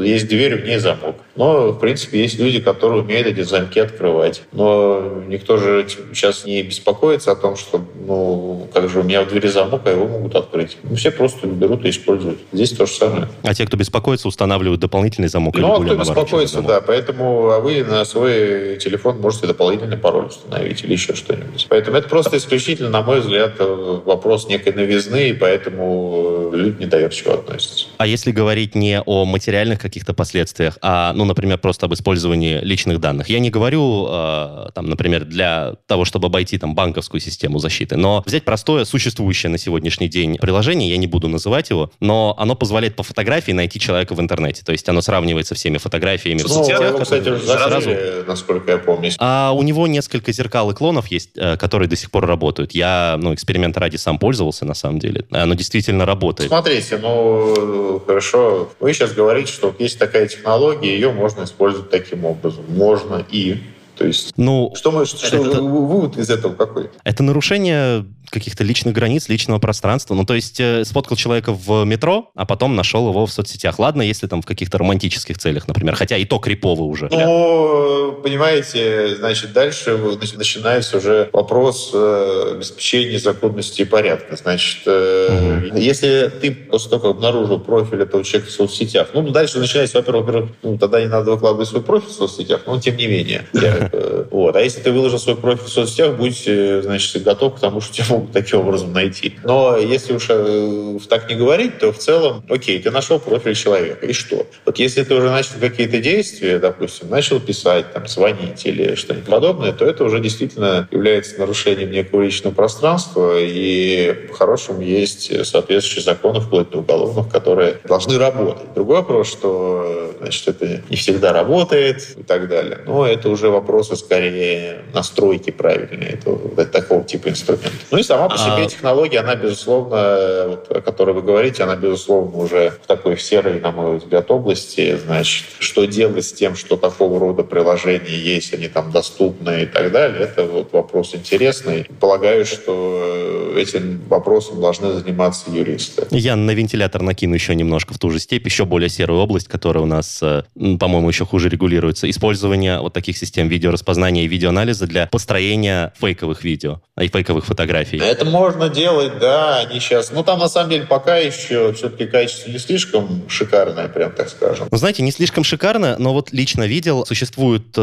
есть дверь, в ней замок. Но, в принципе, есть люди, которые умеют эти замки открывать. Но никто же сейчас не беспокоится о том, что, ну, как же у меня в двери замок, а его могут открыть. Ну, все просто берут и используют. Здесь то же самое. А те, кто беспокоится, устанавливают дополнительный замок? Ну, а кто беспокоится, да. Поэтому а вы на свой телефон можете дополнительный пароль установить или еще что-нибудь. Поэтому это просто исключительно, на мой взгляд, вопрос некой новизны, и поэтому люди недоверчиво относятся. А если говорить не о материальных каких-то последствиях, а, ну, например, просто об использовании личных данных. Я не говорю, э, там, например, для того, чтобы обойти там банковскую систему защиты. Но взять простое, существующее на сегодняшний день приложение, я не буду называть его, но оно позволяет по фотографии найти человека в интернете. То есть оно сравнивается всеми фотографиями ну, в соцсетях. Его, кстати, уже сразу, насколько я помню. А у него несколько зеркал и клонов есть, э, которые до сих пор работают. Я, ну, эксперимент ради сам пользовался, на самом деле. Оно действительно работает. Смотрите, ну, хорошо. Вы сейчас говорите, что есть такая технология, ее можно использовать таким образом. Можно и то есть, ну, что мы, что, это, вывод из этого какой? Это нарушение каких-то личных границ, личного пространства. Ну, то есть э, сфоткал человека в метро, а потом нашел его в соцсетях. Ладно, если там в каких-то романтических целях, например, хотя и то крипово уже. Ну, понимаете, значит, дальше начинается уже вопрос э, обеспечения законности и порядка. Значит, э, угу. если ты после того, как обнаружил профиль этого человека в соцсетях, ну, дальше начинается, во-первых, ну, тогда не надо выкладывать свой профиль в соцсетях, но тем не менее. Я, вот. А если ты выложил свой профиль в соцсетях, будь, э, значит, готов к тому, что тебя могут таким образом найти. Но если уж э, так не говорить, то в целом, окей, ты нашел профиль человека, и что? Вот если ты уже начал какие-то действия, допустим, начал писать, там, звонить или что-нибудь подобное, то это уже действительно является нарушением некого личного пространства, и по-хорошему есть соответствующие законы, вплоть до уголовных, которые должны работать. Другой вопрос, что значит, это не всегда работает и так далее. Но это уже вопросы скорее настройки правильные этого, такого типа инструмента. Ну и сама по себе а... технология, она, безусловно, вот, о которой вы говорите, она, безусловно, уже в такой серой, на мой взгляд, области. Значит, что делать с тем, что такого рода приложения есть, они там доступны и так далее, это вот вопрос интересный. Полагаю, что этим вопросом должны заниматься юристы. Я на вентилятор накину еще немножко в ту же степь, еще более серую область, которая у нас, э, по-моему, еще хуже регулируется. Использование вот таких систем видеораспознания и видеоанализа для построения фейковых видео и фейковых фотографий. Это можно делать, да, они сейчас... Ну, там, на самом деле, пока еще все-таки качество не слишком шикарное, прям так скажем. Ну, знаете, не слишком шикарно, но вот лично видел, существует э,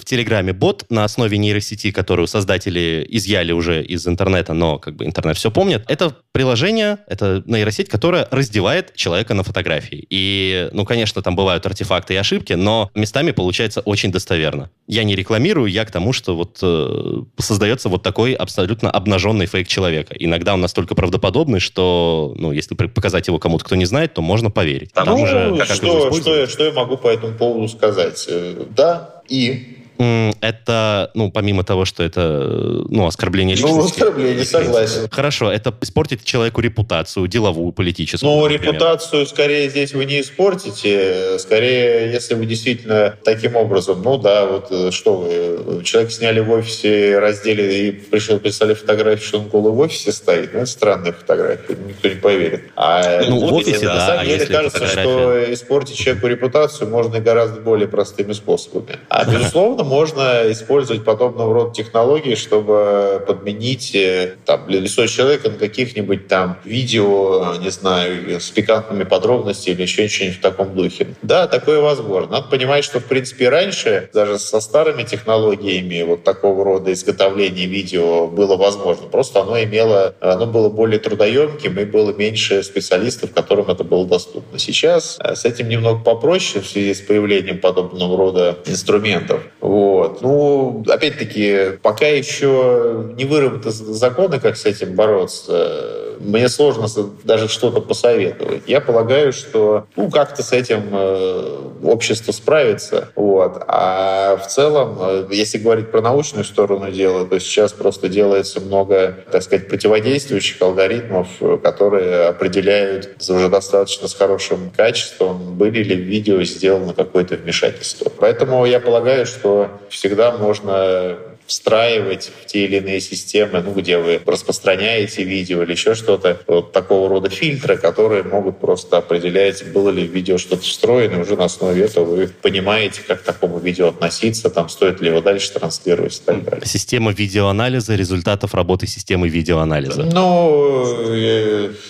в Телеграме бот на основе нейросети, которую создатели изъяли уже из интернета, но как бы интернет все помнит. Это приложение, это нейросеть, которая раздевает человека на фотографии. И, ну, конечно, там бывают артефакты и ошибки, но местами получается очень достоверно. Я не рекламирую, я к тому, что вот э, создается вот такой абсолютно обнаженный фейк человека. Иногда он настолько правдоподобный, что, ну, если показать его кому-то, кто не знает, то можно поверить. Там ну, уже, как что, что, что я могу по этому поводу сказать? Э, да, и это, ну, помимо того, что это, ну, оскорбление личности. Ну, оскорбление, согласен. Хорошо, это испортит человеку репутацию, деловую, политическую. Ну, репутацию скорее здесь вы не испортите. Скорее, если вы действительно таким образом, ну да, вот э, что вы, человек сняли в офисе, раздели и пришел, писали фотографию, что он голый в офисе стоит. Ну, это странная фотография, никто не поверит. А ну, в офисе, на да. самом а деле кажется, фотография... что испортить человеку репутацию можно и гораздо более простыми способами. А, безусловно, можно использовать подобного рода технологии, чтобы подменить э, там, лицо человека на каких-нибудь там видео, не знаю, с пикантными подробностями или еще что-нибудь в таком духе. Да, такое возможно. Надо понимать, что, в принципе, раньше даже со старыми технологиями вот такого рода изготовления видео было возможно. Просто оно имело, оно было более трудоемким и было меньше специалистов, которым это было доступно. Сейчас э, с этим немного попроще в связи с появлением подобного рода инструментов. Вот. Ну, опять-таки, пока еще не выработаны законы, как с этим бороться мне сложно даже что-то посоветовать. Я полагаю, что ну, как-то с этим э, общество справится. Вот. А в целом, э, если говорить про научную сторону дела, то сейчас просто делается много, так сказать, противодействующих алгоритмов, которые определяют уже достаточно с хорошим качеством, были ли в видео сделано какое-то вмешательство. Поэтому я полагаю, что всегда можно встраивать в те или иные системы, ну, где вы распространяете видео или еще что-то, вот такого рода фильтры, которые могут просто определять, было ли в видео что-то встроено, и уже на основе этого вы понимаете, как к такому видео относиться, там, стоит ли его дальше транслировать и так далее. Система видеоанализа результатов работы системы видеоанализа. Ну,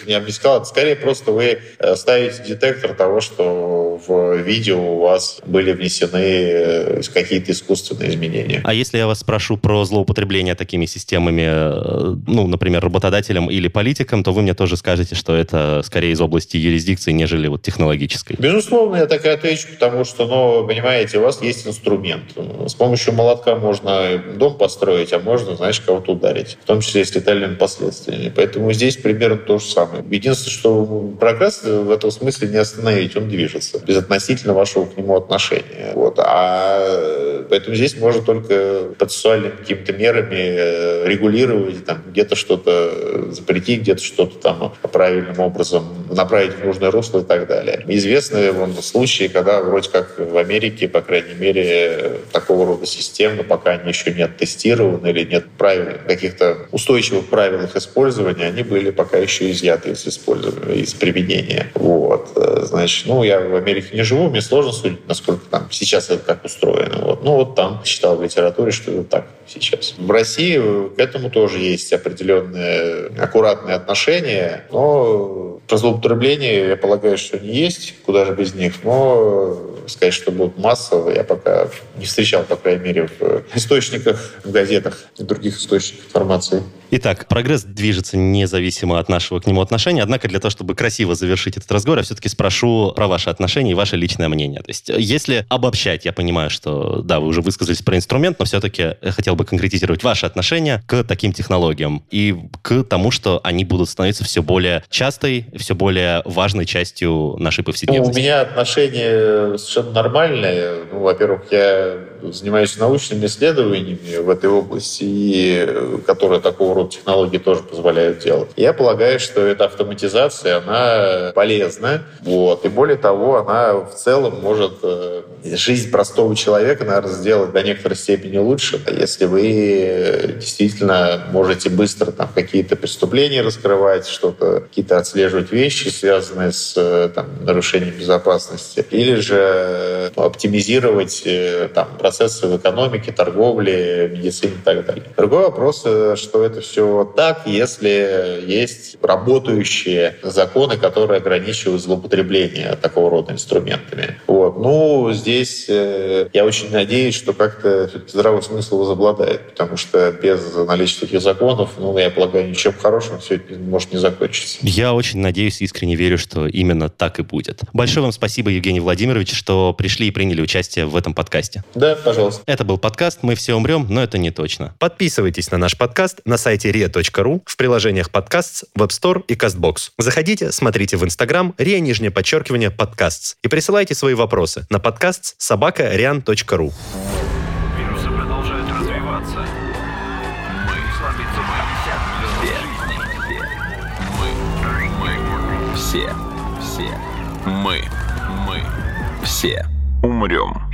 я бы не сказал, скорее просто вы э, ставите детектор того, что в видео у вас были внесены э, какие-то искусственные изменения. А если я вас спрашиваю, спрошу про злоупотребление такими системами, э, ну, например, работодателем или политиком, то вы мне тоже скажете, что это скорее из области юрисдикции, нежели вот технологической. Безусловно, я так и отвечу, потому что, ну, понимаете, у вас есть инструмент. С помощью молотка можно дом построить, а можно, знаешь, кого-то ударить, в том числе с летальными последствиями. Поэтому здесь примерно то же самое. Единственное, что прогресс в этом смысле не остановить, он движется, без относительно вашего к нему отношения. Вот. А поэтому здесь можно только процессуально индивидуальными какими-то мерами э, регулировать, там, где-то что-то запретить, где-то что-то там правильным образом направить в нужное русло и так далее. Известны вон, случаи, когда вроде как в Америке, по крайней мере, такого рода системы, пока они еще не оттестированы или нет правил, каких-то устойчивых правил их использования, они были пока еще изъяты из использования, из применения. Вот. Э, значит, ну, я в Америке не живу, мне сложно судить, насколько там сейчас это как устроено. Вот. Ну, вот там читал в литературе, что это так сейчас. В России к этому тоже есть определенные аккуратные отношения, но про злоупотребление, я полагаю, что не есть, куда же без них, но сказать, что будут массовые, я пока не встречал, по крайней мере, в источниках, в газетах и других источниках информации. Итак, прогресс движется независимо от нашего к нему отношения. Однако для того, чтобы красиво завершить этот разговор, я все-таки спрошу про ваши отношения и ваше личное мнение. То есть, если обобщать, я понимаю, что, да, вы уже высказались про инструмент, но все-таки я хотел бы конкретизировать ваши отношения к таким технологиям и к тому, что они будут становиться все более частой, все более важной частью нашей повседневности. Ну, у меня отношения совершенно нормальные. Ну, во-первых, я занимаюсь научными исследованиями в этой области, и, которые такого рода технологии тоже позволяют делать. Я полагаю, что эта автоматизация, она полезна. Вот. И более того, она в целом может э, жизнь простого человека, наверное, сделать до некоторой степени лучше, если вы действительно можете быстро там какие-то преступления раскрывать, что-то, какие-то отслеживать вещи, связанные с э, там, нарушением безопасности, или же ну, оптимизировать э, там, процессы в экономике, торговле, медицине и так далее. Другой вопрос, э, что это все так, если есть работающие законы, которые ограничивают злоупотребление такого рода инструментами. Вот. Ну, здесь э, я очень надеюсь, что как-то здравый смысл возобладает, потому что без наличия таких законов, ну, я полагаю, ничем хорошим все это может не закончиться. Я очень надеюсь, искренне верю, что именно так и будет. Большое вам спасибо, Евгений Владимирович, что пришли и приняли участие в этом подкасте. Да, пожалуйста. Это был подкаст «Мы все умрем, но это не точно». Подписывайтесь на наш подкаст на сайте ria.ru, в приложениях подкаст, Web Store и CastBox. Заходите, смотрите в Instagram ria нижнее подчеркивание подкаст и присылайте свои вопросы на подкаст собака rian.ru. Вирусы продолжают развиваться. Мы слабится мы. Все, все, мы, мы, все умрем.